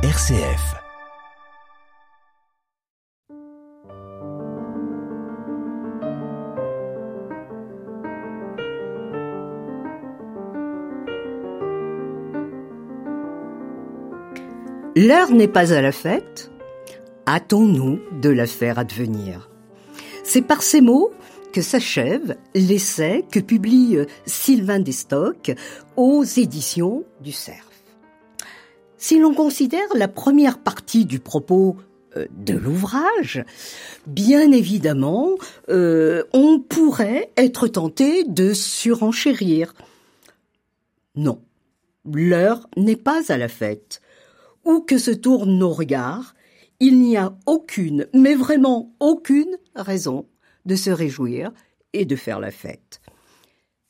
RCF. L'heure n'est pas à la fête. Hâtons-nous de la faire advenir. C'est par ces mots que s'achève l'essai que publie Sylvain Destock aux éditions du Cerf. Si l'on considère la première partie du propos euh, de l'ouvrage, bien évidemment, euh, on pourrait être tenté de surenchérir. Non, l'heure n'est pas à la fête. Où que se tournent nos regards, il n'y a aucune, mais vraiment aucune raison de se réjouir et de faire la fête.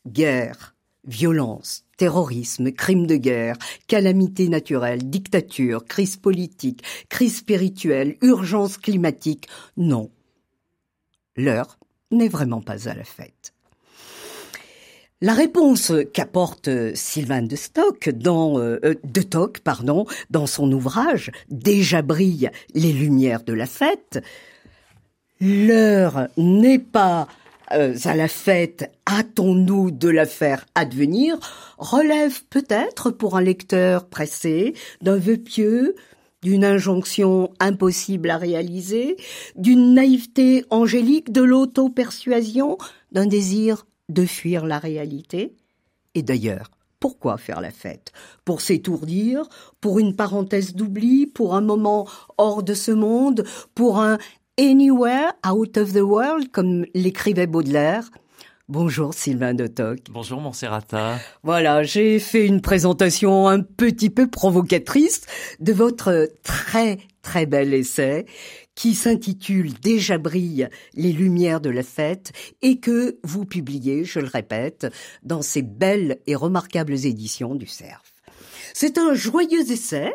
Guerre, violence, terrorisme, crimes de guerre, calamités naturelles, dictature, crise politique, crise spirituelle, urgence climatique, non. L'heure n'est vraiment pas à la fête. La réponse qu'apporte Sylvain de Stock dans euh, de Toc, dans son ouvrage Déjà brillent les lumières de la fête, l'heure n'est pas euh, à la fête, hâtons-nous de la faire advenir, relève peut-être pour un lecteur pressé d'un vœu pieux, d'une injonction impossible à réaliser, d'une naïveté angélique, de l'auto-persuasion, d'un désir de fuir la réalité. Et d'ailleurs, pourquoi faire la fête? Pour s'étourdir Pour une parenthèse d'oubli Pour un moment hors de ce monde Pour un Anywhere Out of the World, comme l'écrivait Baudelaire. Bonjour Sylvain de Toc. Bonjour Monserrata. Voilà, j'ai fait une présentation un petit peu provocatrice de votre très très bel essai qui s'intitule Déjà brillent les lumières de la fête et que vous publiez, je le répète, dans ces belles et remarquables éditions du CERF. C'est un joyeux essai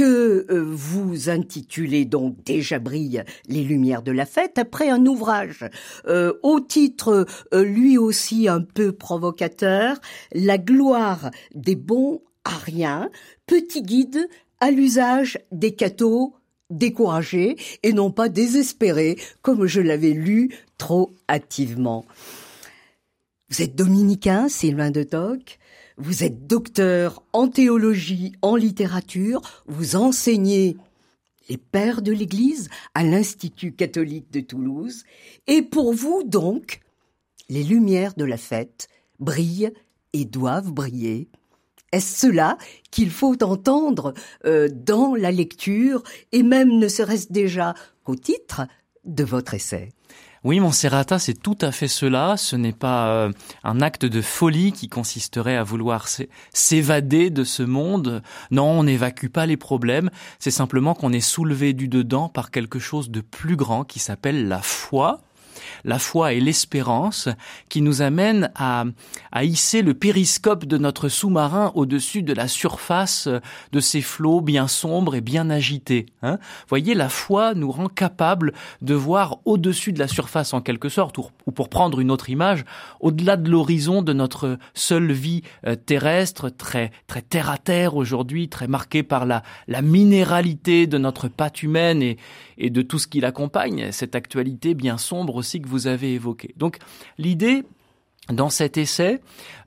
que euh, vous intitulez donc Déjà brillent les lumières de la fête après un ouvrage euh, au titre euh, lui aussi un peu provocateur, La gloire des bons ariens, petit guide à l'usage des cathos découragés et non pas désespérés comme je l'avais lu trop hâtivement. Vous êtes dominicain, Sylvain de Toc vous êtes docteur en théologie, en littérature, vous enseignez les pères de l'Église à l'Institut catholique de Toulouse, et pour vous donc, les lumières de la fête brillent et doivent briller. Est-ce cela qu'il faut entendre euh, dans la lecture, et même ne serait-ce déjà qu'au titre de votre essai? Oui, mon Serrata, c'est tout à fait cela. Ce n'est pas euh, un acte de folie qui consisterait à vouloir s'évader de ce monde. Non, on n'évacue pas les problèmes. C'est simplement qu'on est soulevé du dedans par quelque chose de plus grand qui s'appelle la foi la foi et l'espérance qui nous amènent à, à hisser le périscope de notre sous-marin au-dessus de la surface de ces flots bien sombres et bien agités. Hein Voyez, la foi nous rend capable de voir au-dessus de la surface en quelque sorte, ou, pour prendre une autre image, au-delà de l'horizon de notre seule vie euh, terrestre, très très terre à terre aujourd'hui, très marquée par la, la minéralité de notre patte humaine et, et de tout ce qui l'accompagne, cette actualité bien sombre aussi vous avez évoquée. Donc l'idée dans cet essai,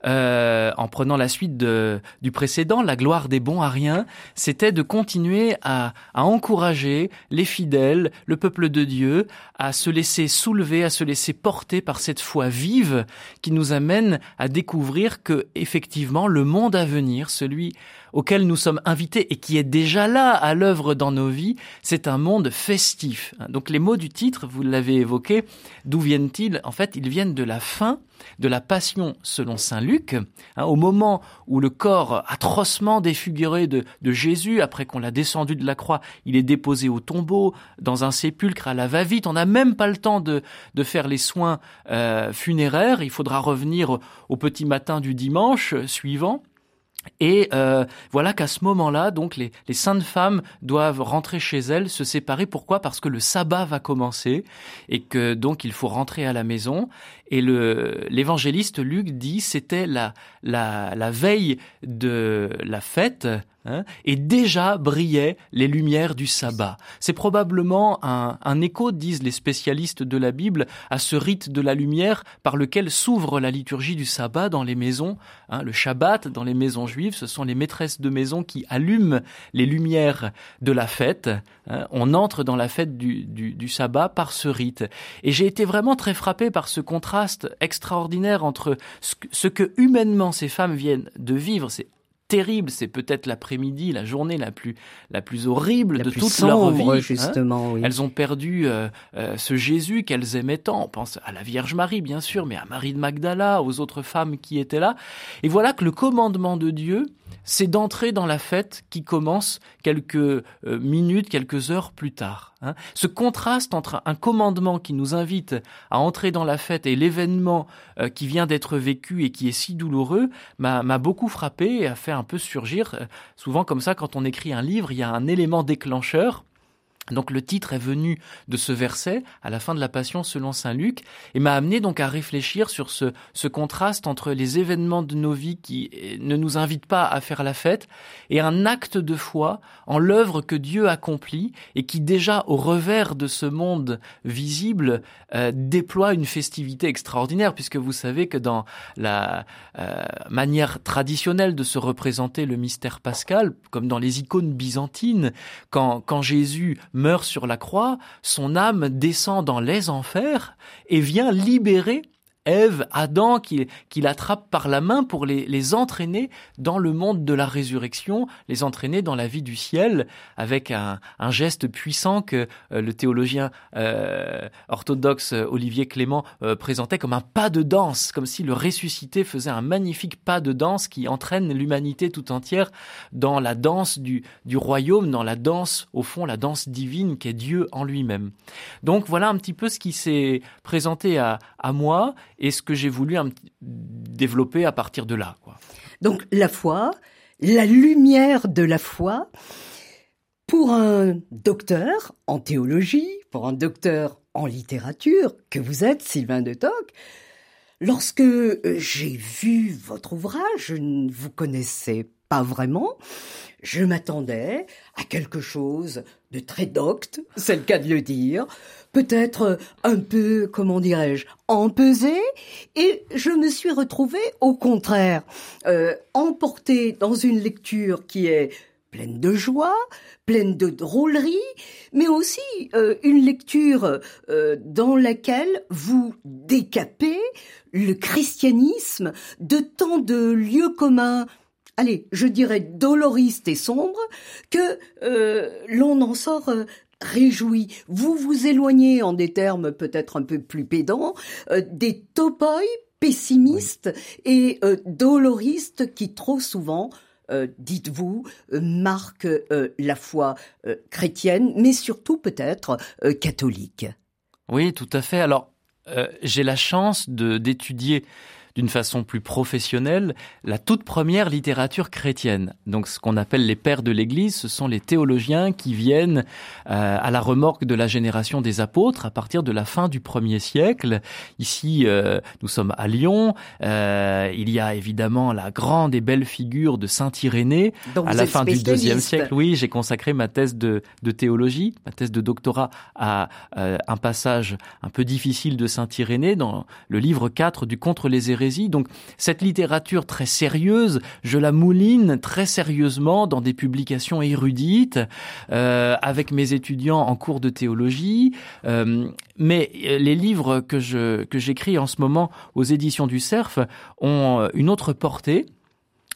euh, en prenant la suite du précédent, la gloire des bons ariens, c'était de continuer à, à, encourager les fidèles, le peuple de Dieu, à se laisser soulever, à se laisser porter par cette foi vive qui nous amène à découvrir que effectivement le monde à venir, celui auquel nous sommes invités et qui est déjà là à l'œuvre dans nos vies, c'est un monde festif. Donc les mots du titre, vous l'avez évoqué, d'où viennent-ils? En fait, ils viennent de la fin de la passion selon saint Luc, hein, au moment où le corps atrocement défiguré de, Jésus, après qu'on l'a descendu de la croix, il est déposé au tombeau, dans un sépulcre à la va-vite. On n'a même pas le temps de, de faire les soins euh, funéraires. Il faudra revenir au petit matin du dimanche suivant. Et euh, voilà qu'à ce moment-là, donc les, les, saintes femmes doivent rentrer chez elles, se séparer. Pourquoi? Parce que le sabbat va commencer et que donc il faut rentrer à la maison. Et le l'évangéliste Luc dit c'était la, la la veille de la fête Hein, et déjà brillaient les lumières du sabbat. C'est probablement un, un, écho, disent les spécialistes de la Bible, à ce rite de la lumière par lequel s'ouvre la liturgie du sabbat dans les maisons. Hein, le Shabbat dans les maisons juives, ce sont les maîtresses de maison qui allument les lumières de la fête. Hein. on entre dans la fête du, du, du sabbat par ce rite. Et j'ai été vraiment très frappé par ce contraste extraordinaire entre ce que, humainement ces femmes viennent de vivre, c'est terrible, c'est peut-être l'après-midi, la journée la plus la plus horrible de toute leur vie. Hein. Elles ont perdu euh, euh, ce Jésus qu'elles aimaient tant. On pense à la Vierge Marie, bien sûr, mais à Marie de Magdala, aux autres femmes qui étaient là. Et voilà que le commandement de Dieu, c'est d'entrer dans la fête qui commence quelques euh, minutes, quelques heures plus tard. Hein. Ce contraste entre un commandement qui nous invite à entrer dans la fête et l'événement euh, qui vient d'être vécu et qui est si douloureux m'a beaucoup frappé et a fait un peu surgir. Euh, souvent comme ça, quand on écrit un livre, il y a un élément déclencheur donc le titre est venu de ce verset à la fin de la Passion selon saint Luc et m'a amené donc à réfléchir sur ce, ce, contraste entre les événements de nos vies qui eh, ne nous invitent pas à faire la fête et un acte de foi en l'œuvre que Dieu accomplit et qui déjà au revers de ce monde visible euh, déploie une festivité extraordinaire puisque vous savez que dans la euh, manière traditionnelle de se représenter le mystère pascal comme dans les icônes byzantines quand, quand Jésus meurt sur la croix, son âme descend dans les enfers et vient libérer Ève, Adam, qui, qui l'attrape par la main pour les, les, entraîner dans le monde de la résurrection, les entraîner dans la vie du ciel, avec un, un geste puissant que euh, le théologien euh, orthodoxe euh, Olivier Clément présentait comme un pas de danse, comme si le ressuscité faisait un magnifique pas de danse qui entraîne l'humanité tout entière dans la danse du, du royaume, dans la danse, au fond, la danse divine qu'est Dieu en lui-même. Donc voilà un petit peu ce qui s'est présenté à, à moi et ce que j'ai voulu développer à partir de là. Donc la foi, la lumière de la foi, pour un docteur en théologie, pour un docteur en littérature, que vous êtes, Sylvain de Toc, lorsque j'ai vu votre ouvrage, je ne vous connaissais pas vraiment, je m'attendais à quelque chose de très docte, c'est le cas de le dire, peut-être un peu, comment dirais-je, empesé, et je me suis retrouvée au contraire, euh, emportée dans une lecture qui est pleine de joie, pleine de drôlerie, mais aussi euh, une lecture euh, dans laquelle vous décapez le christianisme de tant de lieux communs allez, je dirais doloriste et sombre, que euh, l'on en sort euh, réjoui. Vous vous éloignez, en des termes peut-être un peu plus pédants, euh, des topoi pessimistes et doloristes qui trop souvent dites-vous, marquent la foi chrétienne, mais surtout peut-être catholique. Oui, tout à fait. Alors, j'ai la chance de d'étudier d'une façon plus professionnelle la toute première littérature chrétienne. Donc ce qu'on appelle les pères de l'Église, ce sont les théologiens qui viennent euh, à la remorque de la génération des apôtres à partir de la fin du premier siècle. Ici, euh, nous sommes à Lyon. Euh, il y a évidemment la grande et belle figure de Saint Irénée à la fin du deuxième siècle. Oui, j'ai consacré ma thèse de, de, théologie, ma thèse de doctorat à un passage un peu difficile de Saint Irénée dans le livre 4 du Contre les donc cette littérature très sérieuse, je la mouline très sérieusement dans des publications érudites, euh, avec mes étudiants en cours de théologie. Euh, mais euh, les livres que j'écris en ce moment aux éditions du Cerf ont une autre portée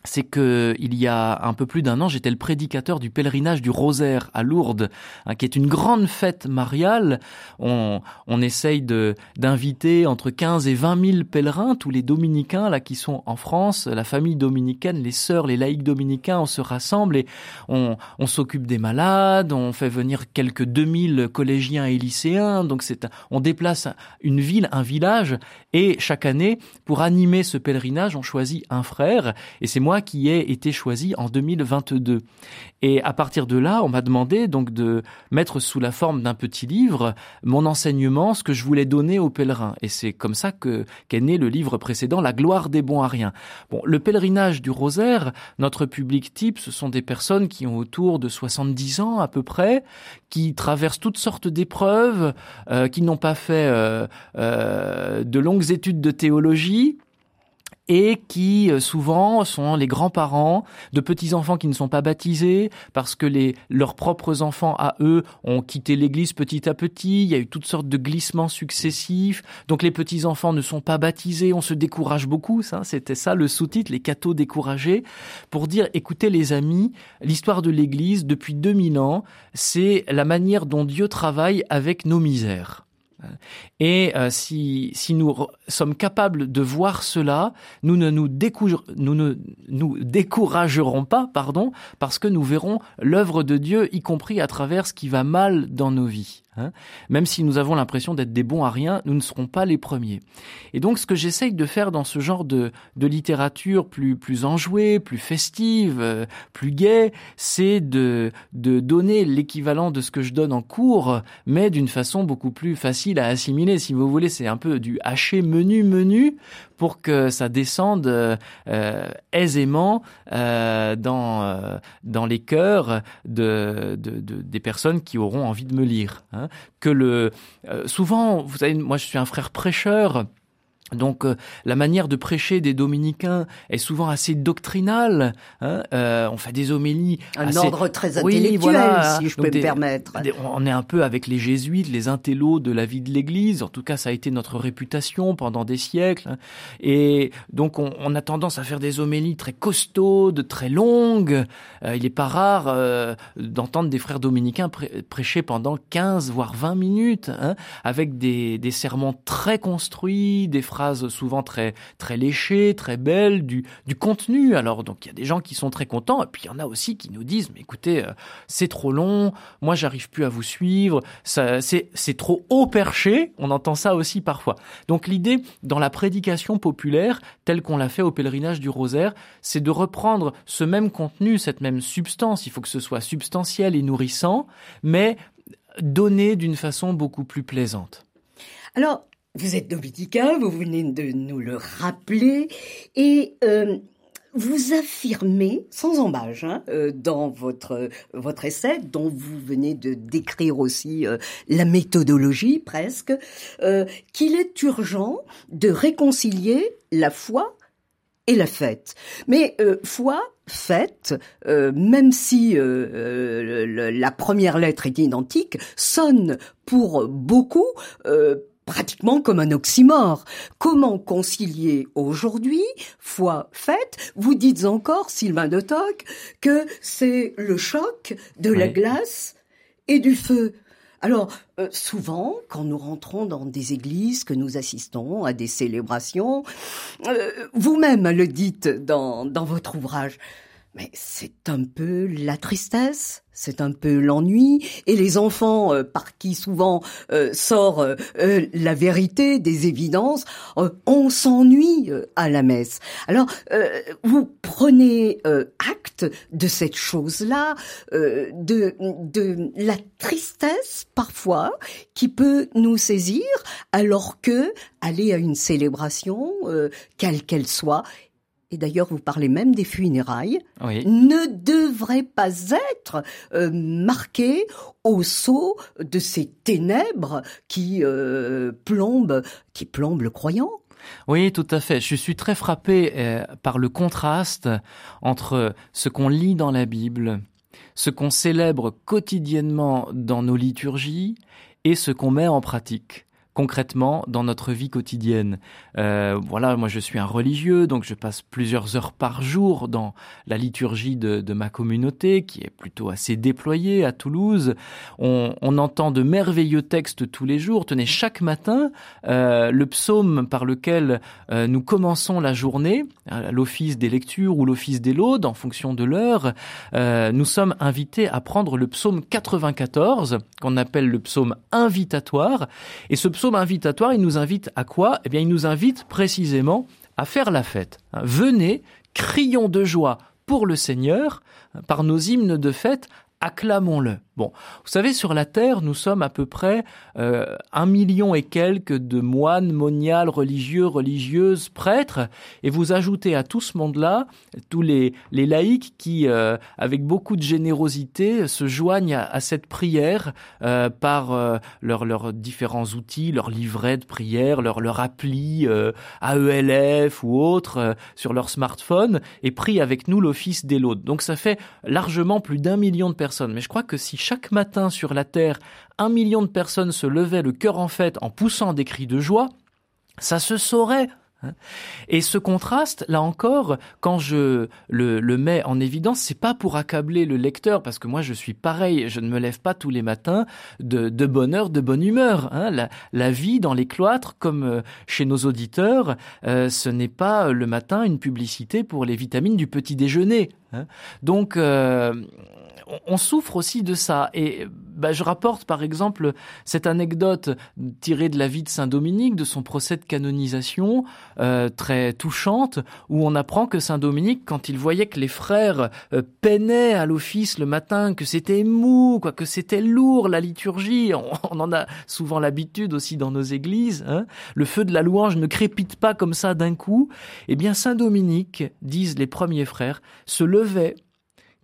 c'est que il y a un peu plus d'un an, j'étais le prédicateur du pèlerinage du Rosaire à Lourdes, hein, qui est une grande fête mariale. On, on essaye de d'inviter entre 15 et 20 000 pèlerins, tous les dominicains là qui sont en France, la famille dominicaine, les sœurs, les laïcs dominicains, on se rassemble et on, on s'occupe des malades, on fait venir quelques 2000 collégiens et lycéens. Donc c'est on déplace une ville, un village et chaque année pour animer ce pèlerinage, on choisit un frère et c'est moi qui ai été choisi en 2022. Et à partir de là, on m'a demandé donc de mettre sous la forme d'un petit livre mon enseignement, ce que je voulais donner aux pèlerins. Et c'est comme ça que qu'est né le livre précédent, La gloire des bons à rien. Bon, le pèlerinage du rosaire, notre public type, ce sont des personnes qui ont autour de 70 ans à peu près, qui traversent toutes sortes d'épreuves, euh, qui n'ont pas fait euh, euh, de longues études de théologie, et qui euh, souvent sont les grands-parents de petits-enfants qui ne sont pas baptisés parce que les, leurs propres enfants à eux ont quitté l'église petit à petit, il y a eu toutes sortes de glissements successifs, donc les petits-enfants ne sont pas baptisés, on se décourage beaucoup, ça, c'était ça le sous-titre, les cathos découragés, pour dire, écoutez les amis, l'histoire de l'église depuis 2000 ans, c'est la manière dont Dieu travaille avec nos misères. Et euh, si, nous sommes capables de voir cela, nous ne nous, nous ne nous découragerons pas, pardon, parce que nous verrons l'œuvre de Dieu, y compris à travers ce qui va mal dans nos vies. Hein. Même si nous avons l'impression d'être des bons à rien, nous ne serons pas les premiers. Et donc, ce que j'essaye de faire dans ce genre de, de littérature plus, plus enjouée, plus festive, euh, plus gaie, c'est de, de donner l'équivalent de ce que je donne en cours, mais d'une façon beaucoup plus facile à assimiler. Si vous voulez, c'est un peu du haché menu menu pour que ça descende euh, aisément euh, dans, dans les cœurs de, de, des personnes qui auront envie de me lire. Hein que le euh, souvent, vous savez, moi je suis un frère prêcheur. Donc euh, la manière de prêcher des dominicains est souvent assez doctrinale. Hein euh, on fait des homélies. Un ordre très intellectuel, si je peux me permettre. on est un peu avec les jésuites, les intellos de la vie de l'Église. En tout cas, ça a été notre réputation pendant des siècles. Hein. Et donc on, on, a tendance à faire des homélies très costaudes, très longues. Euh, il n'est pas rare euh, d'entendre des frères dominicains prêcher pendant 15 voire 20 minutes, hein, avec des, des sermons très construits, des phrases souvent très très léchées, très belles, du, du contenu. Alors donc il y a des gens qui sont très contents et puis il y en a aussi qui nous disent mais écoutez euh, c'est trop long, moi j'arrive plus à vous suivre, c'est c'est trop haut perché. On entend ça aussi parfois. Donc l'idée dans la prédication populaire telle qu'on l'a fait au pèlerinage du Rosaire, c'est de reprendre ce même contenu, cette même substance. Il faut que ce soit substantiel et nourrissant, mais donné d'une façon beaucoup plus plaisante. Alors, vous êtes dominicain, vous venez de nous le rappeler, et euh, vous affirmez, sans embâche, hein, euh, dans votre votre essai, dont vous venez de décrire aussi euh, la méthodologie presque, qu'il est urgent de réconcilier la foi et la fête. Mais foi, fête, même si la première lettre est identique, sonne pour beaucoup pratiquement comme un oxymore. Comment concilier aujourd'hui foi faite Vous dites encore, Sylvain de Toc, que c'est le choc de la glace et du feu. Alors, euh, souvent, quand nous rentrons dans des églises, que nous assistons à des célébrations, euh, vous-même le dites dans, dans votre ouvrage, mais c'est un peu la tristesse, c'est un peu l'ennui, et les enfants euh, par qui souvent euh, sort euh, la vérité des évidences, on s'ennuie à la messe. Alors, vous prenez acte de cette chose-là, de, de la tristesse parfois qui peut nous saisir, alors que aller à une célébration, quelle qu'elle soit, et d'ailleurs vous parlez même des funérailles, ne devrait pas être euh, marqué au sceau de ces ténèbres qui euh, plombent, qui plombent le croyant. Oui, tout à fait. Je suis très frappé euh, par le contraste entre ce qu'on lit dans la Bible, ce qu'on célèbre quotidiennement dans nos liturgies et ce qu'on met en pratique concrètement dans notre vie quotidienne. Euh, voilà, moi je suis un religieux, donc je passe plusieurs heures par jour dans la liturgie de, ma communauté, qui est plutôt assez déployée à Toulouse. On, entend de merveilleux textes tous les jours. Tenez, chaque matin, euh, le psaume par lequel euh, nous commençons la journée, l'office des lectures ou l'office des laudes, en fonction de l'heure, nous sommes invités à prendre le psaume 94, qu'on appelle le psaume invitatoire, et ce psaume invitatoire, il nous invite à quoi? Eh bien, il nous invite précisément à faire la fête. Hein, venez, crions de joie pour le Seigneur par nos hymnes de fête acclamons-le. Bon, vous savez, sur la Terre, nous sommes à peu près euh, un million et quelques de moines, moniales, religieux, religieuses, prêtres, et vous ajoutez à tout ce monde-là tous les, les laïcs qui, euh, avec beaucoup de générosité, se joignent à, cette prière euh, par leurs leurs différents outils, leurs livrets de prière, leur, leur appli AELF ou autres sur leur smartphone, et prient avec nous l'office des laudes. Donc ça fait largement plus d'un million de personnes mais je crois que si chaque matin sur la Terre, un million de personnes se levaient le cœur en fête en poussant des cris de joie, ça se saurait Hein. Et ce contraste, là encore, quand je le, mets en évidence, c'est pas pour accabler le lecteur, parce que moi je suis pareil, je ne me lève pas tous les matins de, de bonheur, de bonne humeur. Hein. La, vie dans les cloîtres, comme euh, chez nos auditeurs, euh, ce n'est pas le matin une publicité pour les vitamines du petit déjeuner. Hein. Donc euh, on souffre aussi de ça. Et bah, je rapporte par exemple cette anecdote tirée de la vie de Saint Dominique, de son procès de canonisation, euh, très touchante, où on apprend que Saint Dominique, quand il voyait que les frères euh, peinaient à l'office le matin, que c'était mou, quoi, que c'était lourd la liturgie, on, en a souvent l'habitude aussi dans nos églises, hein, le feu de la louange ne crépite pas comme ça d'un coup, eh bien Saint Dominique, disent les premiers frères, se levait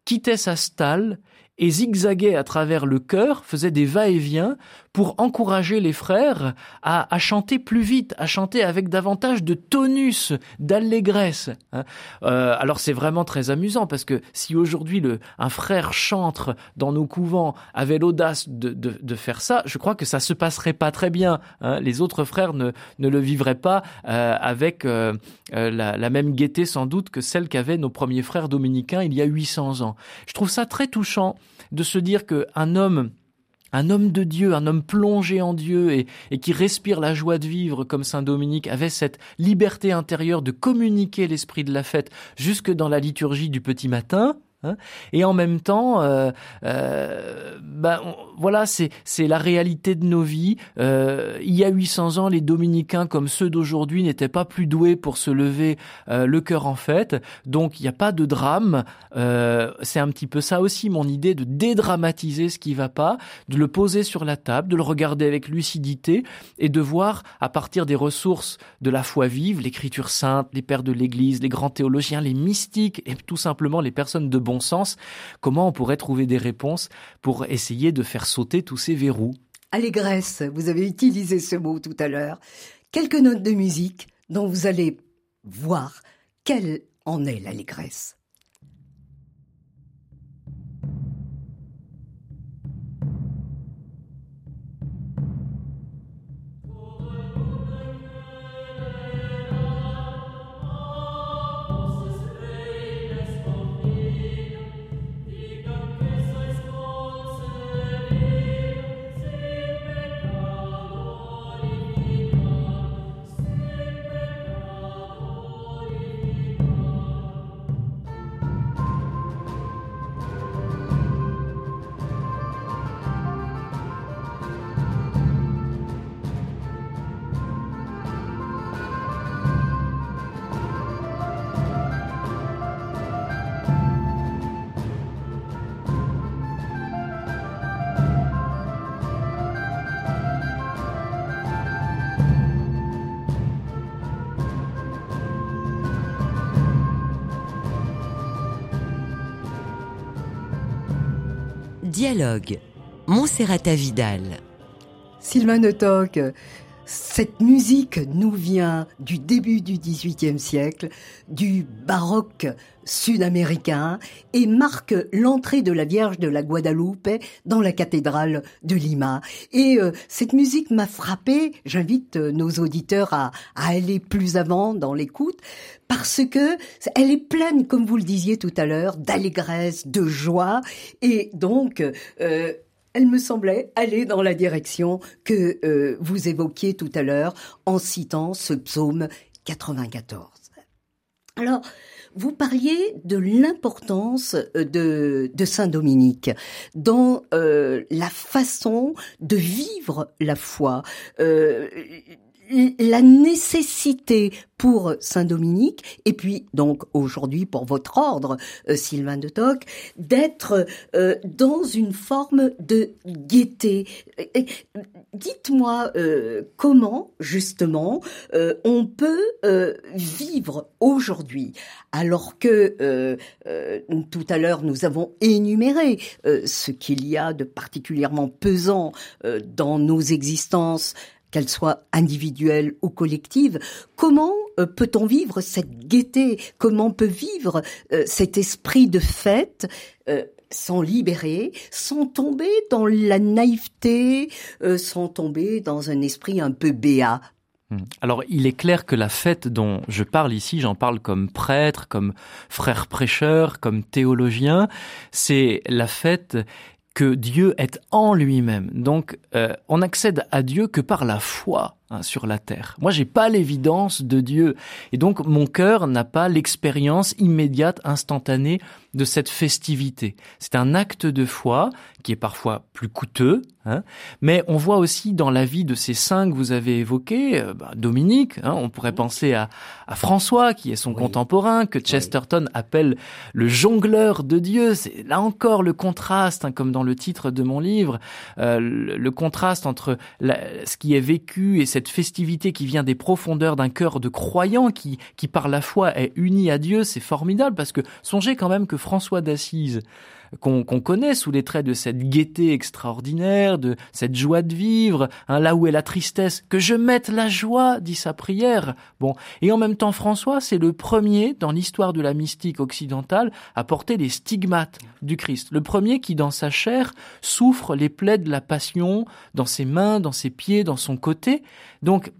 quittait sa stalle et zigzaguait à travers le chœur, faisait des va-et-vient pour encourager les frères à, à, chanter plus vite, à chanter avec davantage de tonus, d'allégresse. Hein. Euh, alors c'est vraiment très amusant parce que si aujourd'hui un frère chantre dans nos couvents avait l'audace de, de, de, faire ça, je crois que ça se passerait pas très bien. Hein. Les autres frères ne, ne le vivraient pas euh, avec euh, euh la, la, même gaieté sans doute que celle qu'avaient nos premiers frères dominicains il y a 800 ans. Je trouve ça très touchant de se dire qu'un homme un homme de Dieu, un homme plongé en Dieu et, qui respire la joie de vivre comme Saint Dominique, avait cette liberté intérieure de communiquer l'esprit de la fête jusque dans la liturgie du petit matin, Hein. et en même temps, euh, ben, voilà, c'est c'est la réalité de nos vies. Euh, il y a 800 ans, les dominicains, comme ceux d'aujourd'hui, n'étaient pas plus doués pour se lever euh, le cœur en fête. Donc, il n'y a pas de drame. Euh, c'est un petit peu ça aussi, mon idée de dédramatiser ce qui va pas, de le poser sur la table, de le regarder avec lucidité et de voir à partir des ressources de la foi vive, l'écriture sainte, les pères de l'Église, les grands théologiens, les mystiques et tout simplement les personnes de bon sens, comment on pourrait trouver des réponses pour essayer de faire sauter tous ces verrous? Allégresse, vous avez utilisé ce mot tout à l'heure. Quelques notes de musique dont vous allez voir quelle en est l'allégresse. Dialogue. Montserrat Vidal. Sylvain Toc, cette musique nous vient du début du XVIIIe siècle, du baroque sud-américain et marque l'entrée de la Vierge de la Guadalupe dans la cathédrale de Lima. Et euh, cette musique m'a frappé. J'invite euh, nos auditeurs à, à, aller plus avant dans l'écoute parce que elle est pleine, comme vous le disiez tout à l'heure, d'allégresse, de joie et donc euh, elle me semblait aller dans la direction que euh, vous évoquiez tout à l'heure en citant ce psaume 94. Alors, vous parliez de l'importance euh, de, Saint Dominique dans euh, la façon de vivre la foi. La nécessité pour Saint Dominique et puis donc aujourd'hui pour votre ordre euh, Sylvain de Toc d'être euh, dans une forme de gaieté. Dites-moi euh, comment justement on peut vivre aujourd'hui alors que tout à l'heure nous avons énuméré ce qu'il y a de particulièrement pesant dans nos existences qu'elle soit individuelle ou collective, comment euh, peut-on vivre cette gaieté? Comment peut vivre euh, cet esprit de fête euh, sans libérer, sans tomber dans la naïveté, sans tomber dans un esprit un peu béat? Hmm. alors, il est clair que la fête dont je parle ici, j'en parle comme prêtre, comme frère prêcheur, comme théologien, c'est la fête que Dieu est en lui-même. Donc, euh, on accède à Dieu que par la foi hein, sur la terre. Moi, j'ai pas l'évidence de Dieu, et donc mon cœur n'a pas l'expérience immédiate, instantanée de cette festivité. C'est un acte de foi qui est parfois plus coûteux, hein, mais on voit aussi dans la vie de ces saints que vous avez évoqués, euh, bah, Dominique, hein, on pourrait penser à, à, François qui est son contemporain, que Chesterton appelle le jongleur de Dieu. C'est là encore le contraste, hein, comme dans le titre de mon livre, euh, le, contraste entre ce qui est vécu et cette festivité qui vient des profondeurs d'un cœur de croyant qui, qui par la foi est uni à Dieu, c'est formidable parce que songez quand même que François d'Assise, qu'on connaît sous les traits de cette gaieté extraordinaire, de cette joie de vivre, hein, là où est la tristesse, que je mette la joie, dit sa prière. Bon, et en même temps, François, c'est le premier dans l'histoire de la mystique occidentale à porter les stigmates du Christ. Le premier qui, dans sa chair, souffre les plaies de la passion, dans ses mains, dans ses pieds, dans son côté. Donc,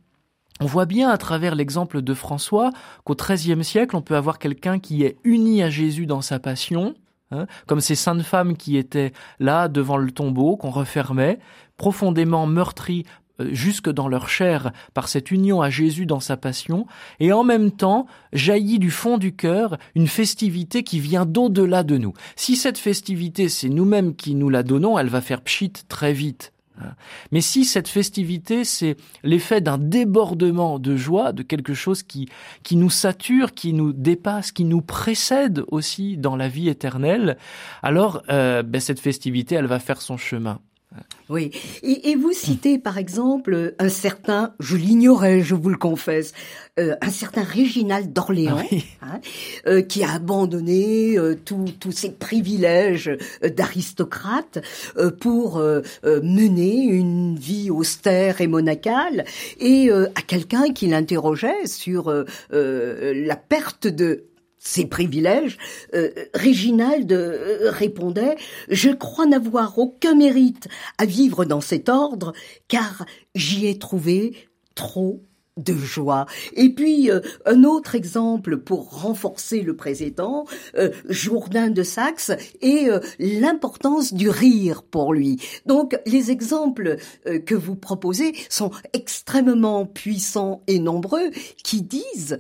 on voit bien à travers l'exemple de François qu'au XIIIe siècle, on peut avoir quelqu'un qui est uni à Jésus dans sa passion, Hein, comme ces saintes femmes qui étaient là devant le tombeau, qu'on refermait, profondément meurtries euh, jusque dans leur chair par cette union à Jésus dans sa passion, et en même temps jaillit du fond du cœur une festivité qui vient d'au-delà de nous. Si cette festivité, c'est nous-mêmes qui nous la donnons, elle va faire pchit très vite. Hein. Mais si cette festivité, c'est l'effet d'un débordement de joie, de quelque chose qui, qui nous sature, qui nous dépasse, qui nous précède aussi dans la vie éternelle, alors euh, ben, cette festivité, elle va faire son chemin. Oui. Et, vous citez par exemple un certain, je l'ignorais, je vous le confesse, euh, un certain Réginald d'Orléans, hein, euh, qui a abandonné euh, tous ses privilèges d'aristocrate pour mener une vie austère et monacale, et à quelqu'un qui l'interrogeait sur la perte de ses privilèges, euh, Réginald euh, répondait Je crois n'avoir aucun mérite à vivre dans cet ordre, car j'y ai trouvé trop de joie. Et puis euh, un autre exemple pour renforcer le précédent, Jourdain de Saxe et l'importance du rire pour lui. Donc les exemples que vous proposez sont extrêmement puissants et nombreux qui disent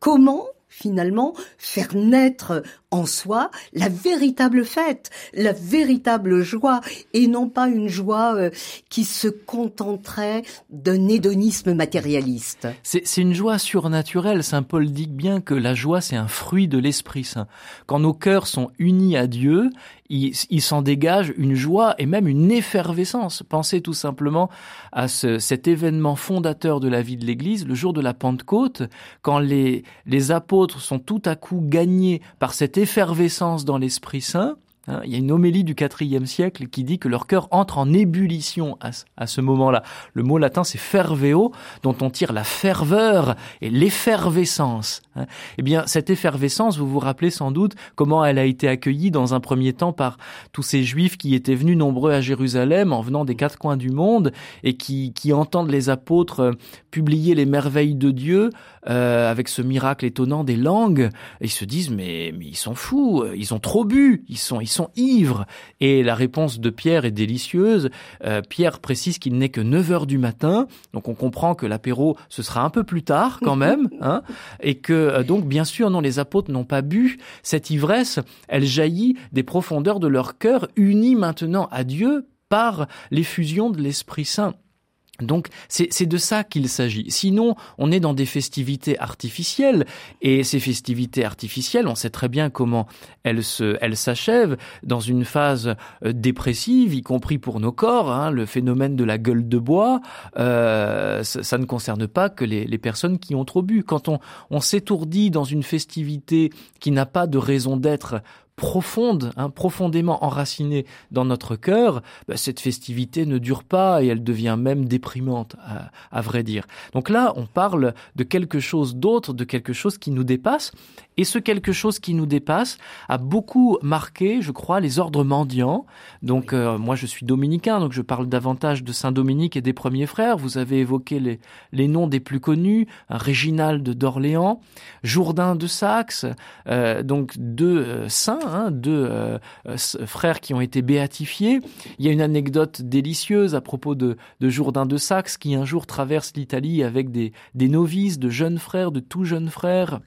comment finalement faire naître en soi la véritable fête, la véritable joie, et non pas une joie euh, qui se contenterait d'un hédonisme matérialiste. C'est une joie surnaturelle. Saint Paul dit bien que la joie, c'est un fruit de l'Esprit Saint. Quand nos cœurs sont unis à Dieu, il, s'en dégage une joie et même une effervescence. Pensez tout simplement à ce, cet événement fondateur de la vie de l'Église, le jour de la Pentecôte, quand les apôtres sont tout à coup gagnés par cette effervescence dans l'Esprit Saint. Hein, il y a une homélie du IVe siècle qui dit que leur cœur entre en ébullition à, ce moment-là. Le mot latin c'est ferveo, dont on tire la ferveur et l'effervescence. Hein. Eh bien, cette effervescence, vous vous rappelez sans doute comment elle a été accueillie dans un premier temps par tous ces juifs qui étaient venus nombreux à Jérusalem en venant des quatre coins du monde et qui, qui entendent les apôtres euh, publier les merveilles de Dieu euh, avec ce miracle étonnant des langues. ils se disent mais, mais ils sont fous, ils ont trop bu, ils sont, ils sont ivres. Et la réponse de Pierre est délicieuse. Euh, Pierre précise qu'il n'est que 9 heures du matin, donc on comprend que l'apéro ce sera un peu plus tard quand même, hein, et que euh, donc bien sûr non les apôtres n'ont pas bu cette ivresse, elle jaillit des profondeurs de leur cœur unis maintenant à Dieu par l'effusion de l'Esprit Saint. Donc c'est de ça qu'il s'agit. Sinon, on est dans des festivités artificielles et ces festivités artificielles, on sait très bien comment elles elles s'achèvent dans une phase euh, dépressive, y compris pour nos corps. Hein, le phénomène de la gueule de bois, euh, ça, ne concerne pas que les, les, personnes qui ont trop bu. Quand on, on s'étourdit dans une festivité qui n'a pas de raison d'être profonde, hein, profondément enracinée dans notre cœur, bah, cette festivité ne dure pas et elle devient même déprimante, à, à vrai dire. Donc là, on parle de quelque chose d'autre, de quelque chose qui nous dépasse, et ce quelque chose qui nous dépasse a beaucoup marqué, je crois, les ordres mendiants. Donc euh, moi, je suis dominicain, donc je parle davantage de Saint Dominique et des premiers frères. Vous avez évoqué les, les noms des plus connus, Réginald d'Orléans, Jourdain de Saxe, euh, donc deux euh, saints, hein, deux frères qui ont été béatifiés. Il y a une anecdote délicieuse à propos de, de Jourdain de Saxe qui un jour traverse l'Italie avec des, des novices, de jeunes frères, de tout jeunes frères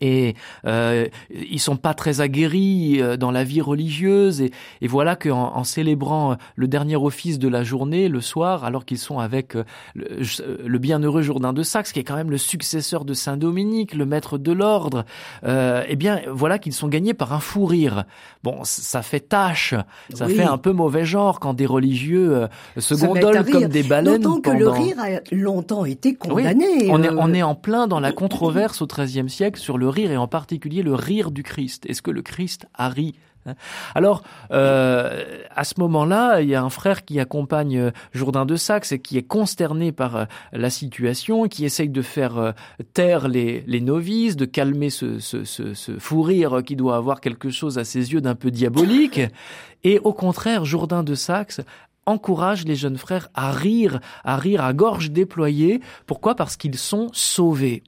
et euh, ils sont pas très aguerris euh, dans la vie religieuse. Et, et voilà qu'en en célébrant le dernier office de la journée le soir alors qu'ils sont avec euh, le, bienheureux Jourdain de Saxe qui est quand même le successeur de Saint Dominique le maître de l'ordre euh, eh bien voilà qu'ils sont gagnés par un fou rire. Bon ça fait tâche. Ça fait un peu mauvais genre quand des religieux euh, se gondolent comme des baleines d'autant que le rire a longtemps été condamné on, est, on est en plein dans la controverse au XIIIe siècle sur le rire et en particulier le rire du Christ. Est-ce que le Christ a ri hein? Alors, euh, à ce moment-là, il y a un frère qui accompagne euh, Jourdain de Saxe et qui est consterné par euh, la situation, qui essaye de faire taire les, les novices, de calmer ce, ce, ce, ce, fou rire qui doit avoir quelque chose à ses yeux d'un peu diabolique. Et au contraire, Jourdain de Saxe encourage les jeunes frères à rire, à rire à gorge déployée. Pourquoi? Parce qu'ils sont sauvés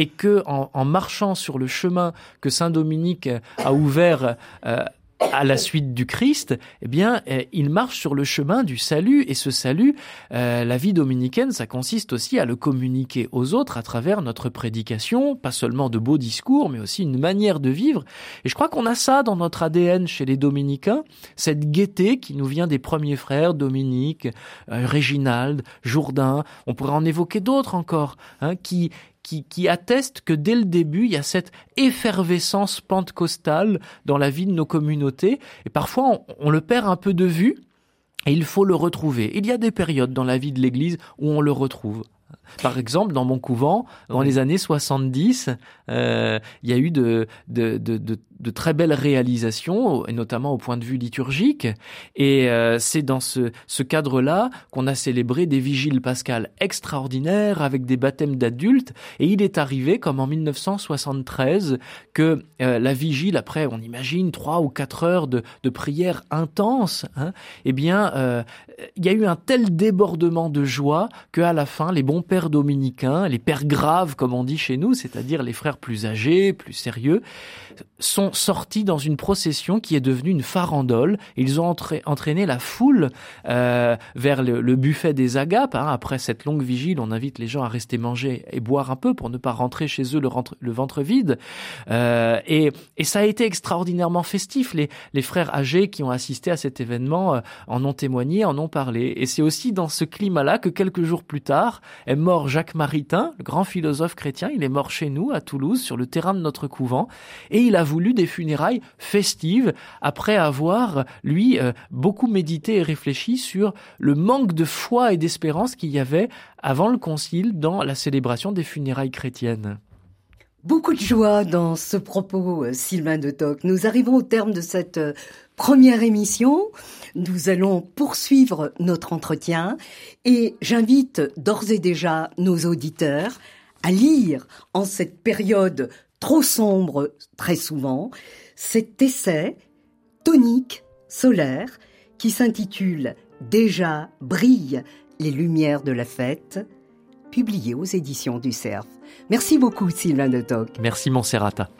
et que en, marchant sur le chemin que Saint Dominique a ouvert euh, à la suite du Christ, eh bien, euh, il marche sur le chemin du salut. Et ce salut, euh, la vie dominicaine, ça consiste aussi à le communiquer aux autres à travers notre prédication, pas seulement de beaux discours, mais aussi une manière de vivre. Et je crois qu'on a ça dans notre ADN chez les dominicains, cette gaieté qui nous vient des premiers frères, Dominique, Réginald, Jourdain. On pourrait en évoquer d'autres encore, hein, qui qui, qui atteste que dès le début, il y a cette effervescence pentecostale dans la vie de nos communautés. Et parfois, on, on le perd un peu de vue. Et il faut le retrouver. Il y a des périodes dans la vie de l'Église où on le retrouve. Par exemple, dans mon couvent, dans les années 70, euh, il y a eu de, de, de, de, de très belles réalisations, et notamment au point de vue liturgique. Et euh, c'est dans ce, ce cadre-là qu'on a célébré des vigiles pascales extraordinaires avec des baptêmes d'adultes. Et il est arrivé, comme en 1973, que euh, la vigile, après, on imagine trois ou quatre heures de, de prière intense, hein, eh bien, euh, il y a eu un tel débordement de joie qu'à la fin, les bons pères dominicains, les pères graves, comme on dit chez nous, c'est-à-dire les frères plus âgés, plus sérieux, sont sortis dans une procession qui est devenue une farandole. Ils ont entraîné la foule euh, vers le, le, buffet des agapes. Hein. Après cette longue vigile, on invite les gens à rester manger et boire un peu pour ne pas rentrer chez eux le, le ventre vide. Euh, et, et, ça a été extraordinairement festif. Les, les, frères âgés qui ont assisté à cet événement euh, en ont témoigné, en ont parlé. Et c'est aussi dans ce climat-là que quelques jours plus tard est mort Jacques Maritain, le grand philosophe chrétien. Il est mort chez nous, à Toulouse, sur le terrain de notre couvent. Et il a voulu des funérailles festives après avoir, lui, euh, beaucoup médité et réfléchi sur le manque de foi et d'espérance qu'il y avait avant le concile dans la célébration des funérailles chrétiennes. Beaucoup de joie dans ce propos, euh, Sylvain de Toc. Nous arrivons au terme de cette euh, première émission. Nous allons poursuivre notre entretien et j'invite d'ores et déjà nos auditeurs à lire en cette période trop sombre très souvent, cet essai tonique, solaire, qui s'intitule Déjà brillent les lumières de la fête, publié aux éditions du Cerf. Merci beaucoup Sylvain de Toc. Merci Monserrata.